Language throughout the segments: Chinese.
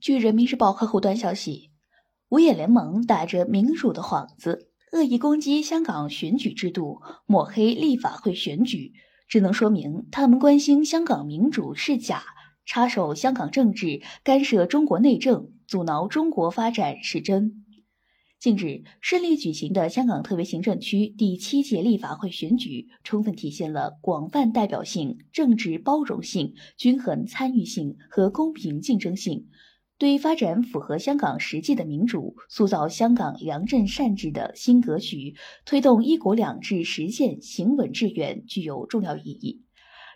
据人民日报客户端消息，五眼联盟打着民主的幌子，恶意攻击香港选举制度，抹黑立法会选举，只能说明他们关心香港民主是假，插手香港政治，干涉中国内政，阻挠中国发展是真。近日顺利举行的香港特别行政区第七届立法会选举，充分体现了广泛代表性、政治包容性、均衡参与性和公平竞争性，对发展符合香港实际的民主、塑造香港良政善治的新格局、推动“一国两制”实现行稳致远具有重要意义。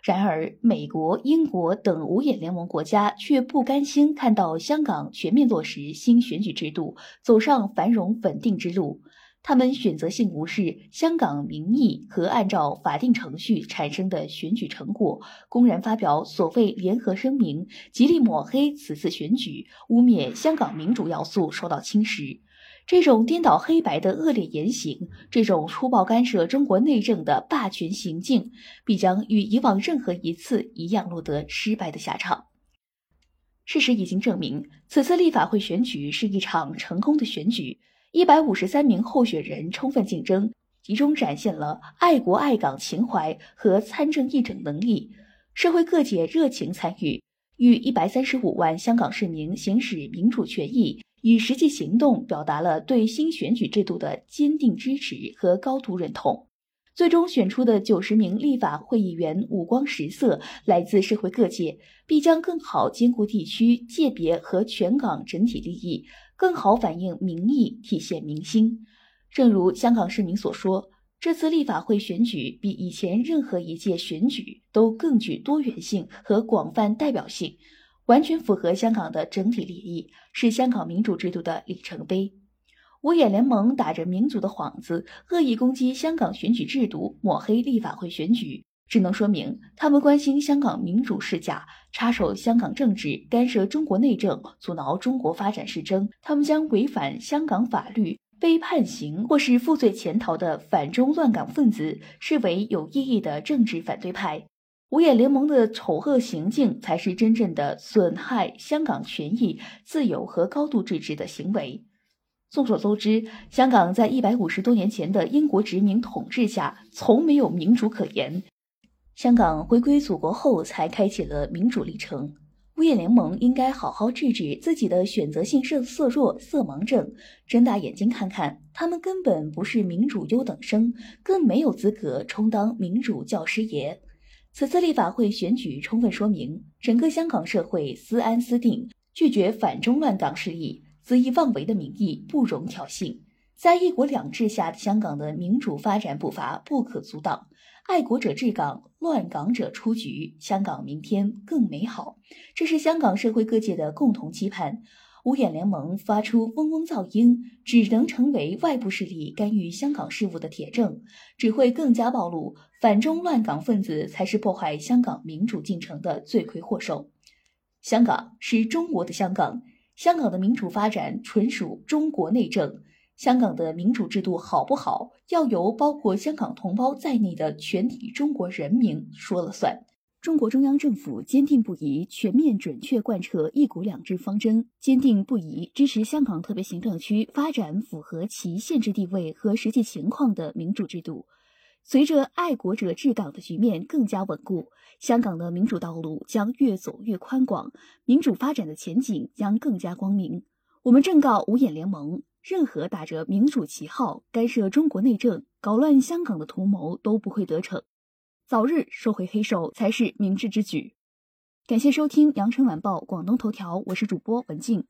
然而，美国、英国等五眼联盟国家却不甘心看到香港全面落实新选举制度，走上繁荣稳定之路。他们选择性无视香港民意和按照法定程序产生的选举成果，公然发表所谓联合声明，极力抹黑此次选举，污蔑香港民主要素受到侵蚀。这种颠倒黑白的恶劣言行，这种粗暴干涉中国内政的霸权行径，必将与以往任何一次一样落得失败的下场。事实已经证明，此次立法会选举是一场成功的选举，一百五十三名候选人充分竞争，集中展现了爱国爱港情怀和参政议政能力，社会各界热情参与，与一百三十五万香港市民行使民主权益。以实际行动表达了对新选举制度的坚定支持和高度认同。最终选出的九十名立法会议员五光十色，来自社会各界，必将更好兼顾地区界别和全港整体利益，更好反映民意，体现民心。正如香港市民所说，这次立法会选举比以前任何一届选举都更具多元性和广泛代表性。完全符合香港的整体利益，是香港民主制度的里程碑。五眼联盟打着民族的幌子，恶意攻击香港选举制度，抹黑立法会选举，只能说明他们关心香港民主是假，插手香港政治，干涉中国内政，阻挠中国发展是真。他们将违反香港法律、被判刑或是负罪潜逃的反中乱港分子视为有意义的政治反对派。五眼联盟的丑恶行径，才是真正的损害香港权益、自由和高度自治的行为。众所周知，香港在一百五十多年前的英国殖民统治下，从没有民主可言。香港回归祖国后，才开启了民主历程。五眼联盟应该好好治治自己的选择性色色弱、色盲症，睁大眼睛看看，他们根本不是民主优等生，更没有资格充当民主教师爷。此次立法会选举充分说明，整个香港社会私安私定，拒绝反中乱港势力恣意妄为的民意，不容挑衅。在一国两制下香港的民主发展步伐不可阻挡，爱国者治港，乱港者出局，香港明天更美好。这是香港社会各界的共同期盼。五眼联盟发出嗡嗡噪音，只能成为外部势力干预香港事务的铁证，只会更加暴露反中乱港分子才是破坏香港民主进程的罪魁祸首。香港是中国的香港，香港的民主发展纯属中国内政。香港的民主制度好不好，要由包括香港同胞在内的全体中国人民说了算。中国中央政府坚定不移全面准确贯彻“一国两制”方针，坚定不移支持香港特别行政区发展符合其宪制地位和实际情况的民主制度。随着爱国者治港的局面更加稳固，香港的民主道路将越走越宽广，民主发展的前景将更加光明。我们正告五眼联盟：任何打着民主旗号干涉中国内政、搞乱香港的图谋都不会得逞。早日收回黑手才是明智之举。感谢收听羊城晚报广东头条，我是主播文静。